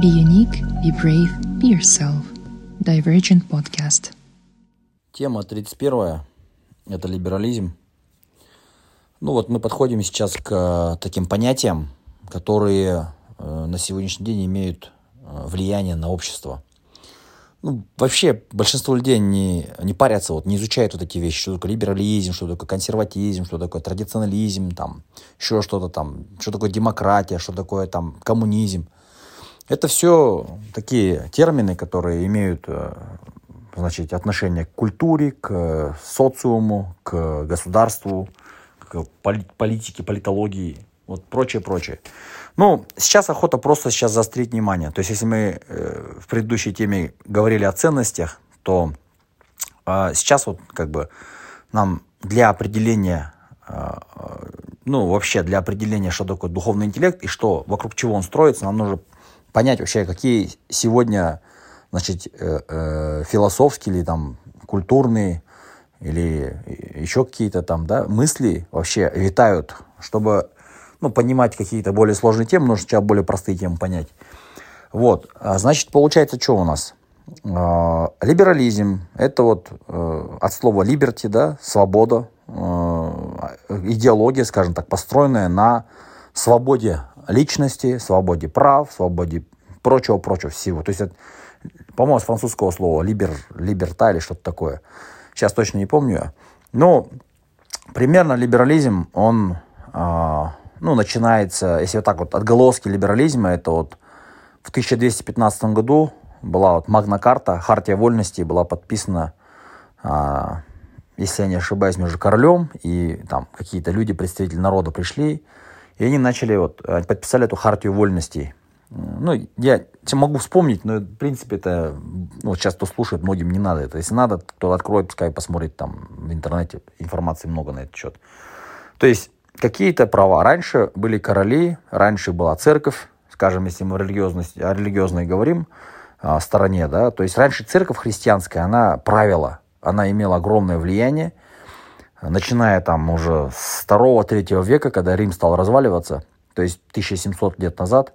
Be unique, be brave, be yourself. Divergent Podcast. Тема 31 – это либерализм. Ну вот мы подходим сейчас к э, таким понятиям, которые э, на сегодняшний день имеют э, влияние на общество. Ну, вообще большинство людей не, не парятся, вот, не изучают вот эти вещи, что такое либерализм, что такое консерватизм, что такое традиционализм, там, еще что-то там, что такое демократия, что такое там коммунизм. Это все такие термины, которые имеют значит, отношение к культуре, к социуму, к государству, к политике, политологии, вот прочее, прочее. Ну, сейчас охота просто сейчас заострить внимание. То есть, если мы э, в предыдущей теме говорили о ценностях, то э, сейчас вот как бы нам для определения, э, ну, вообще для определения, что такое духовный интеллект и что, вокруг чего он строится, нам нужно понять вообще, какие сегодня, значит, э, э, философские или там культурные или еще какие-то там, да, мысли вообще витают, чтобы ну, понимать какие-то более сложные темы, нужно сначала более простые темы понять. Вот, а, значит, получается, что у нас? А, либерализм – это вот э, от слова liberty, да, свобода, э, идеология, скажем так, построенная на свободе личности, свободе прав, свободе прочего-прочего всего. То есть, по-моему, с французского слова либер, либерта или что-то такое. Сейчас точно не помню. Но примерно либерализм, он а, ну, начинается, если вот так вот, отголоски либерализма, это вот в 1215 году была вот Магна Карта, Хартия вольности была подписана, а, если я не ошибаюсь, между королем и там какие-то люди, представители народа пришли, и они начали вот, подписали эту Хартию вольностей. Ну, я могу вспомнить, но, в принципе, это, ну, сейчас кто слушает, многим не надо это. Если надо, кто откроет, пускай посмотрит там в интернете, информации много на этот счет. То есть, какие-то права. Раньше были короли, раньше была церковь, скажем, если мы религиозность, о религиозной говорим, о стороне, да, то есть раньше церковь христианская, она правила, она имела огромное влияние, начиная там уже с 2-3 века, когда Рим стал разваливаться, то есть 1700 лет назад,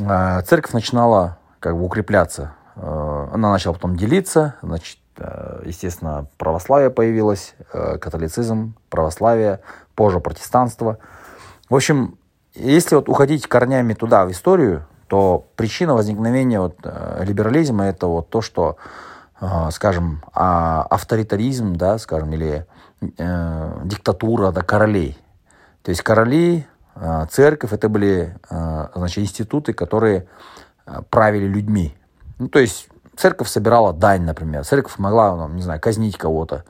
э, церковь начинала как бы укрепляться. Э, она начала потом делиться, значит, э, естественно, православие появилось, католицизм, православие, позже протестанство. В общем, если вот уходить корнями туда, в историю, то причина возникновения вот, либерализма это вот то, что, скажем, а, авторитаризм, да, скажем, или э, диктатура да, королей. То есть короли, э, церковь, это были э, значит, институты, которые э, правили людьми. Ну, то есть церковь собирала дань, например. Церковь могла, ну, не знаю, казнить кого-то,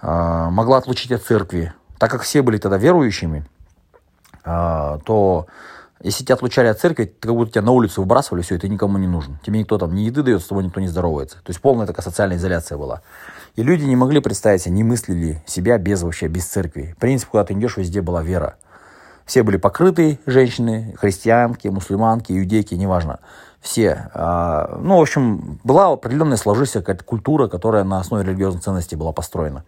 э, могла отлучить от церкви так как все были тогда верующими, а, то если тебя отлучали от церкви, как будто тебя на улицу выбрасывали, все, и ты никому не нужен. Тебе никто там не еды дает, с тобой никто не здоровается. То есть полная такая социальная изоляция была. И люди не могли представить себе, не мыслили себя без вообще, без церкви. В принципе, куда ты идешь, везде была вера. Все были покрыты, женщины, христианки, мусульманки, иудейки, неважно. Все. А, ну, в общем, была определенная сложившаяся какая-то культура, которая на основе религиозных ценностей была построена.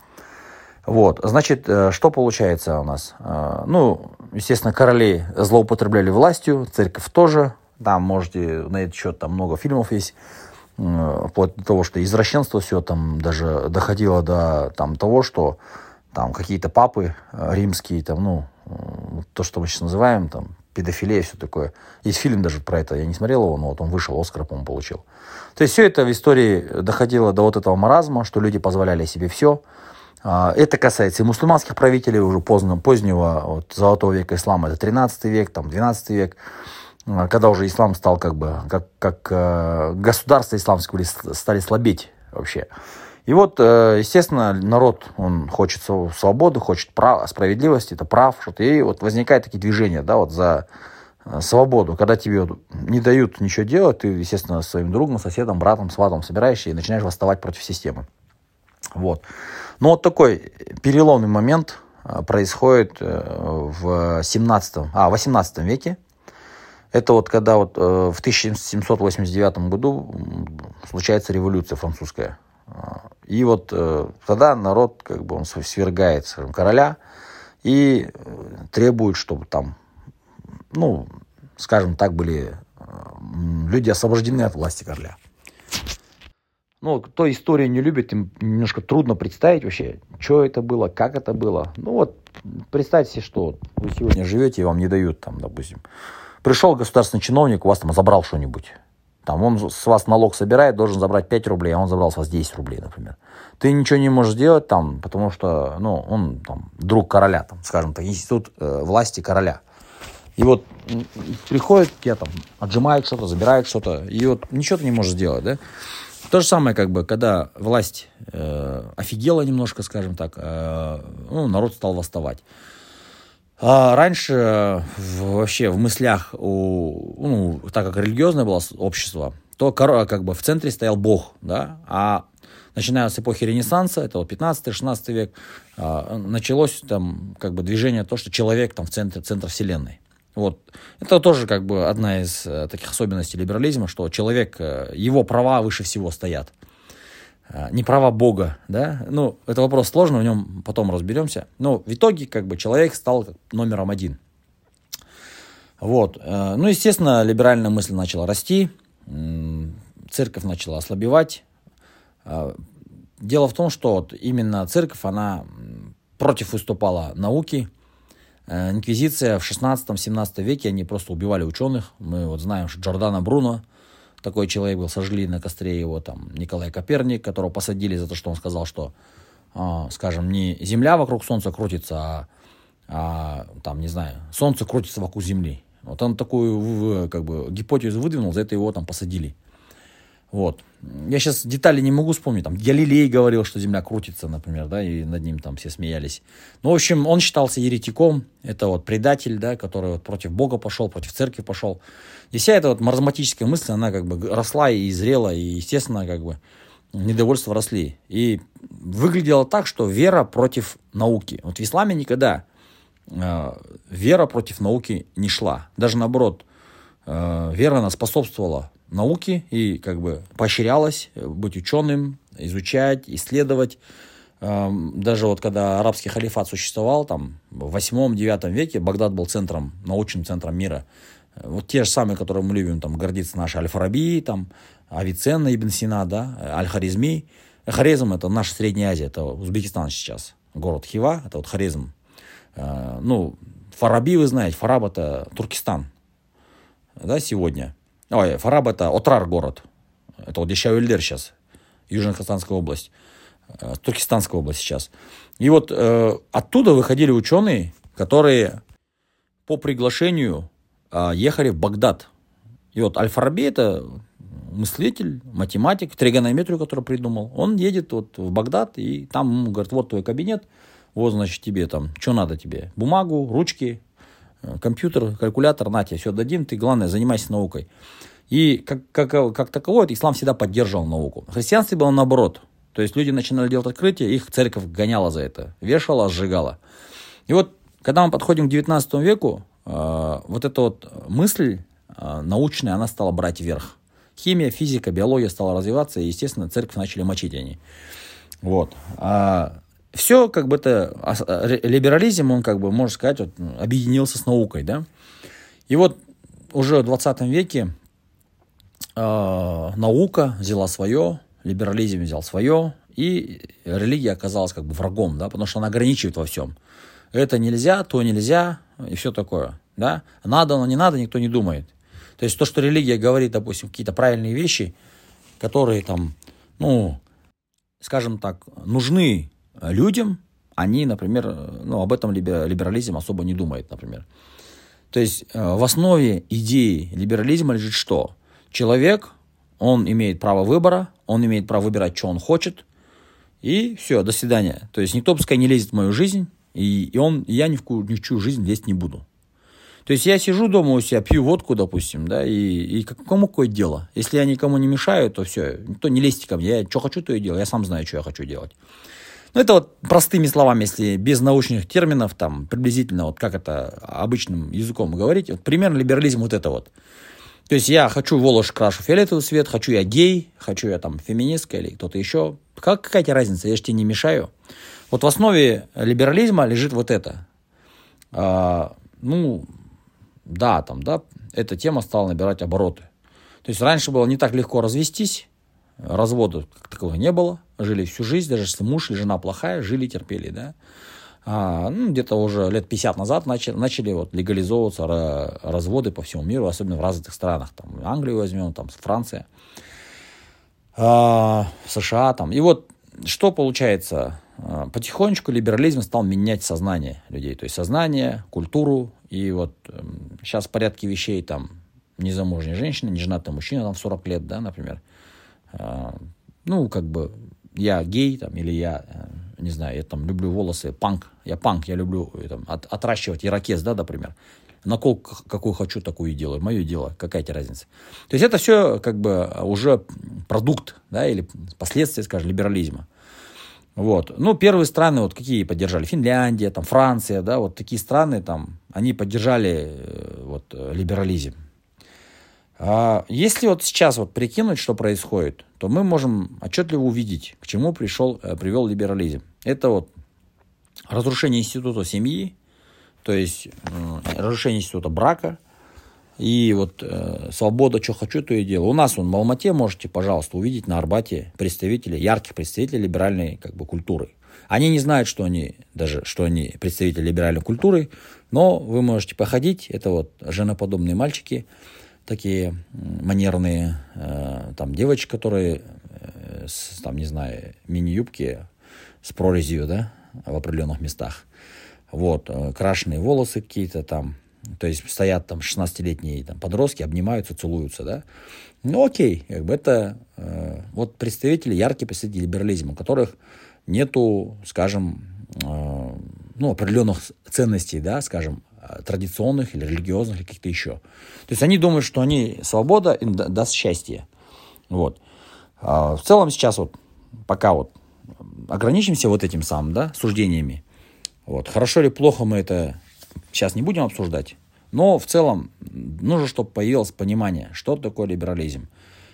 Вот, значит, э, что получается у нас? Э, ну, естественно, короли злоупотребляли властью, церковь тоже. Там можете на этот счет там много фильмов есть. Э, вплоть до того, что извращенство все там даже доходило до там, того, что там какие-то папы римские, там, ну, то, что мы сейчас называем, там, педофилия, все такое. Есть фильм даже про это, я не смотрел его, но вот он вышел, Оскар, по-моему, получил. То есть все это в истории доходило до вот этого маразма, что люди позволяли себе все, это касается и мусульманских правителей уже поздно, позднего вот, золотого века ислама, это 13 век, там, 12 век, а, когда уже ислам стал как бы, как, как э, государство исламское стали слабеть вообще. И вот, э, естественно, народ, он хочет свободы, хочет прав, справедливости, это прав, что-то. И вот возникают такие движения, да, вот за э, свободу, когда тебе не дают ничего делать, ты, естественно, своим другом, соседом, братом, сватом собираешься и начинаешь восставать против системы. Вот. Но вот такой переломный момент э, происходит э, в 17, а, 18 веке. Это вот когда вот э, в 1789 году случается революция французская. И вот тогда народ как бы он свергает короля и требует, чтобы там, ну, скажем так, были люди освобождены от власти короля. Ну, кто историю не любит, им немножко трудно представить вообще, что это было, как это было. Ну вот, представьте себе, что вы сегодня живете, и вам не дают, там, допустим, пришел государственный чиновник, у вас там забрал что-нибудь. Там он с вас налог собирает, должен забрать 5 рублей, а он забрал с вас 10 рублей, например. Ты ничего не можешь сделать там, потому что, ну, он там друг короля, там, скажем так, институт э, власти короля. И вот приходит, я там отжимает что-то, забирает что-то, и вот ничего ты не можешь сделать, да? То же самое, как бы, когда власть э, офигела немножко, скажем так, э, ну, народ стал восставать. А раньше в, вообще в мыслях, у, ну, так как религиозное было общество, то как бы в центре стоял Бог, да, а начиная с эпохи Ренессанса, это вот 15-16 век, а, началось там как бы движение то, что человек там в центре, центр вселенной. Вот. Это тоже как бы одна из э, таких особенностей либерализма, что человек, э, его права выше всего стоят. Э, не права Бога, да, ну, это вопрос сложный, в нем потом разберемся. Но в итоге, как бы, человек стал номером один. Вот, ну, естественно, либеральная мысль начала расти, церковь начала ослабевать. Дело в том, что вот именно церковь, она против выступала науки, Инквизиция в 16-17 веке, они просто убивали ученых. Мы вот знаем, что Джордана Бруно, такой человек был, сожгли на костре его, там, Николай Коперник, которого посадили за то, что он сказал, что, э, скажем, не Земля вокруг Солнца крутится, а, а, там, не знаю, Солнце крутится вокруг Земли. Вот он такую, как бы, гипотезу выдвинул, за это его там посадили. Вот. Я сейчас детали не могу вспомнить. Там Галилей говорил, что Земля крутится, например, да, и над ним там все смеялись. Ну, в общем, он считался еретиком. Это вот предатель, да, который вот против Бога пошел, против церкви пошел. И вся эта вот маразматическая мысль, она как бы росла и зрела, и, естественно, как бы недовольство росли. И выглядело так, что вера против науки. Вот в исламе никогда э, вера против науки не шла. Даже наоборот, э, вера она способствовала науки и как бы поощрялась быть ученым, изучать, исследовать. Эм, даже вот когда арабский халифат существовал, там в 8-9 веке Багдад был центром, научным центром мира. Вот те же самые, которые мы любим, там гордиться наши Аль-Фараби, там Авиценна, Ибн Сина, да, Аль-Харизми. Харизм это наша Средняя Азия, это Узбекистан сейчас, город Хива, это вот Харизм. Э, ну, Фараби вы знаете, Фараб это Туркестан, да, сегодня. Ой, Фараб это Отрар город. Это вот Дешауэльдер сейчас, Южно-Казахстанская область. Э, Туркестанская область сейчас. И вот э, оттуда выходили ученые, которые по приглашению э, ехали в Багдад. И вот Аль-Фараби это мыслитель, математик, тригонометрию, который придумал. Он едет вот в Багдад, и там ему говорят, вот твой кабинет, вот, значит, тебе там, что надо тебе? Бумагу, ручки, компьютер, калькулятор, на тебе, все дадим, ты, главное, занимайся наукой. И как, как, как таковой, ислам всегда поддерживал науку. В христианстве было наоборот. То есть люди начинали делать открытия, их церковь гоняла за это, вешала, сжигала. И вот, когда мы подходим к 19 веку, э, вот эта вот мысль э, научная, она стала брать верх. Химия, физика, биология стала развиваться, и, естественно, церковь начали мочить они. Вот. А все как бы это, а, либерализм, он как бы, можно сказать, вот, объединился с наукой, да. И вот уже в 20 веке э, наука взяла свое, либерализм взял свое, и религия оказалась как бы врагом, да, потому что она ограничивает во всем. Это нельзя, то нельзя, и все такое, да. Надо, но не надо, никто не думает. То есть то, что религия говорит, допустим, какие-то правильные вещи, которые там, ну, скажем так, нужны людям, они, например, ну, об этом либерализм особо не думает, например. То есть э, в основе идеи либерализма лежит что? Человек, он имеет право выбора, он имеет право выбирать, что он хочет, и все, до свидания. То есть никто пускай не лезет в мою жизнь, и, и он, я ни в, ни в чью жизнь лезть не буду. То есть я сижу дома у себя, пью водку, допустим, да, и, и кому какое дело? Если я никому не мешаю, то все, никто не лезьте ко мне, я что хочу, то и делаю, я сам знаю, что я хочу делать. Ну, это вот простыми словами, если без научных терминов, там, приблизительно, вот как это обычным языком говорить, вот примерно либерализм вот это вот. То есть я хочу волос крашу фиолетовый цвет, хочу я гей, хочу я там феминистка или кто-то еще. Как, какая тебе разница, я же тебе не мешаю. Вот в основе либерализма лежит вот это. А, ну, да, там, да, эта тема стала набирать обороты. То есть раньше было не так легко развестись, развода как такового не было, жили всю жизнь, даже если муж или жена плохая, жили, терпели, да. А, ну, где-то уже лет 50 назад начали, начали вот легализовываться разводы по всему миру, особенно в развитых странах. Там, Англию возьмем, там, Франция, а, США. Там. И вот что получается? А, потихонечку либерализм стал менять сознание людей. То есть сознание, культуру. И вот сейчас в порядке вещей там незамужняя женщина, неженатый мужчина там в 40 лет, да, например. А, ну, как бы я гей там или я э, не знаю, я там люблю волосы, панк, я панк, я люблю э, там, от, отращивать ирокез, да, например. Наколку какую хочу, такую и делаю. Мое дело, какая тебе разница. То есть это все как бы уже продукт, да, или последствия, скажем, либерализма. Вот. Ну, первые страны, вот какие поддержали? Финляндия, там, Франция, да, вот такие страны, там, они поддержали э, вот, либерализм. А если вот сейчас вот прикинуть, что происходит, то мы можем отчетливо увидеть, к чему пришел, привел либерализм. Это вот разрушение института семьи, то есть э, разрушение института брака, и вот э, свобода, что хочу, то и делаю. У нас он в Алмате можете, пожалуйста, увидеть на Арбате представителей, ярких представителей либеральной как бы, культуры. Они не знают, что они, даже, что они представители либеральной культуры, но вы можете походить, это вот женоподобные мальчики, такие манерные, э, там девочки, которые, э, с, там, не знаю, мини-юбки, с прорезью, да, в определенных местах. Вот, э, крашеные волосы какие-то там, то есть стоят там 16-летние там, подростки, обнимаются, целуются, да. Ну, окей, как бы это вот представители, яркие представители либерализма, у которых нету, скажем, ну, определенных ценностей, да, скажем, традиционных или религиозных, или каких-то еще. То есть они думают, что они свобода им даст счастье. Вот. А в целом сейчас вот, пока вот ограничимся вот этим самым, да, суждениями. Вот. Хорошо или плохо мы это сейчас не будем обсуждать. Но в целом нужно, чтобы появилось понимание, что такое либерализм.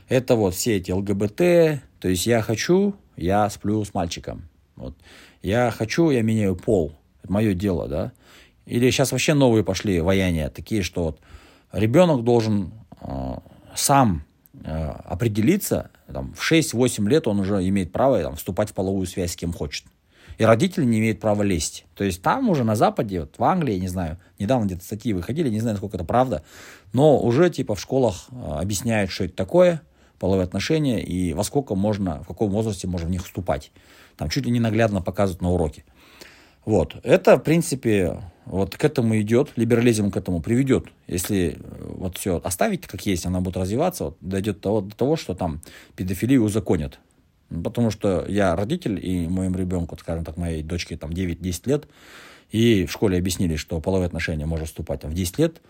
Это вот все эти ЛГБТ, то есть я хочу, я сплю с мальчиком. Вот. Я хочу, я меняю пол. Это мое дело, да. Или сейчас вообще новые пошли вояния, такие, что вот ребенок должен э, сам э, определиться, там, в 6-8 лет он уже имеет право там, вступать в половую связь с кем хочет. И родители не имеют права лезть. То есть там уже на Западе, вот в Англии, не знаю, недавно где-то статьи выходили, не знаю, насколько это правда, но уже типа в школах э, объясняют, что это такое, половые отношения, и во сколько можно, в каком возрасте можно в них вступать. Там чуть ли не наглядно показывают на уроке. Вот. Это, в принципе, вот к этому идет, либерализм к этому приведет. Если э, вот все оставить как есть, она будет развиваться, вот, дойдет до того, до того, что там педофилию узаконят. Потому что я родитель, и моему ребенку, скажем так, моей дочке там 9-10 лет, и в школе объяснили, что половые отношения можно вступать там, в 10 лет,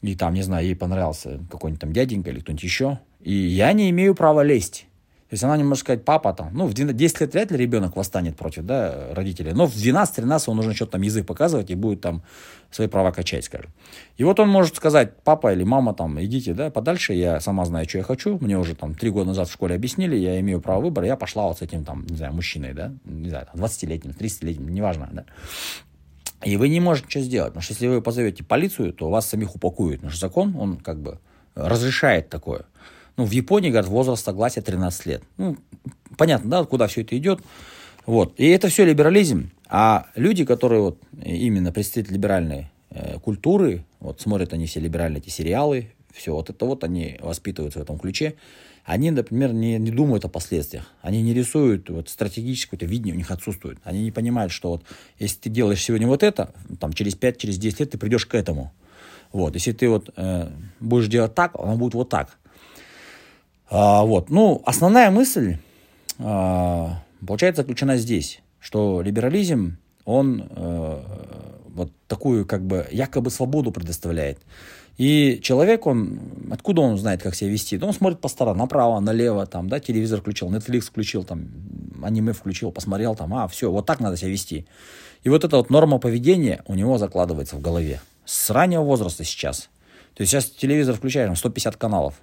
и там, не знаю, ей понравился какой-нибудь там дяденька или кто-нибудь еще, и я не имею права лезть. То есть она не может сказать, папа там, ну, в 10 лет вряд ли ребенок восстанет против, да, родителей, но в 12-13 он нужно что-то там язык показывать и будет там свои права качать, скажем. И вот он может сказать, папа или мама там, идите, да, подальше, я сама знаю, что я хочу, мне уже там три года назад в школе объяснили, я имею право выбора, я пошла вот с этим там, не знаю, мужчиной, да, не знаю, 20-летним, 30-летним, неважно, да. И вы не можете ничего сделать, потому что если вы позовете полицию, то вас самих упакуют, что закон, он как бы разрешает такое. Ну, в Японии, говорят, возраст согласия 13 лет. Ну, понятно, да, куда все это идет. Вот. И это все либерализм. А люди, которые вот именно представители либеральной э, культуры, вот смотрят они все либеральные эти сериалы, все вот это вот они воспитываются в этом ключе, они, например, не, не думают о последствиях. Они не рисуют вот, стратегическое видение, у них отсутствует. Они не понимают, что вот если ты делаешь сегодня вот это, там через 5, через 10 лет ты придешь к этому. Вот. Если ты вот э, будешь делать так, оно будет вот так. А, вот. Ну, основная мысль, а, получается, заключена здесь, что либерализм, он а, вот такую как бы якобы свободу предоставляет. И человек, он, откуда он знает, как себя вести? Да он смотрит по сторонам, направо, налево, там, да, телевизор включил, Netflix включил, там, аниме включил, посмотрел, там, а, все, вот так надо себя вести. И вот эта вот норма поведения у него закладывается в голове. С раннего возраста сейчас. То есть сейчас телевизор включаешь, там 150 каналов.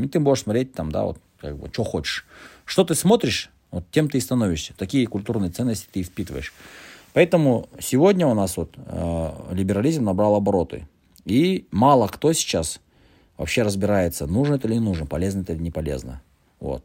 И ты можешь смотреть там, да, вот, как бы, что хочешь. Что ты смотришь, вот тем ты и становишься. Такие культурные ценности ты впитываешь. Поэтому сегодня у нас вот э, либерализм набрал обороты. И мало кто сейчас вообще разбирается, нужно это или не нужно, полезно это или не полезно. Вот.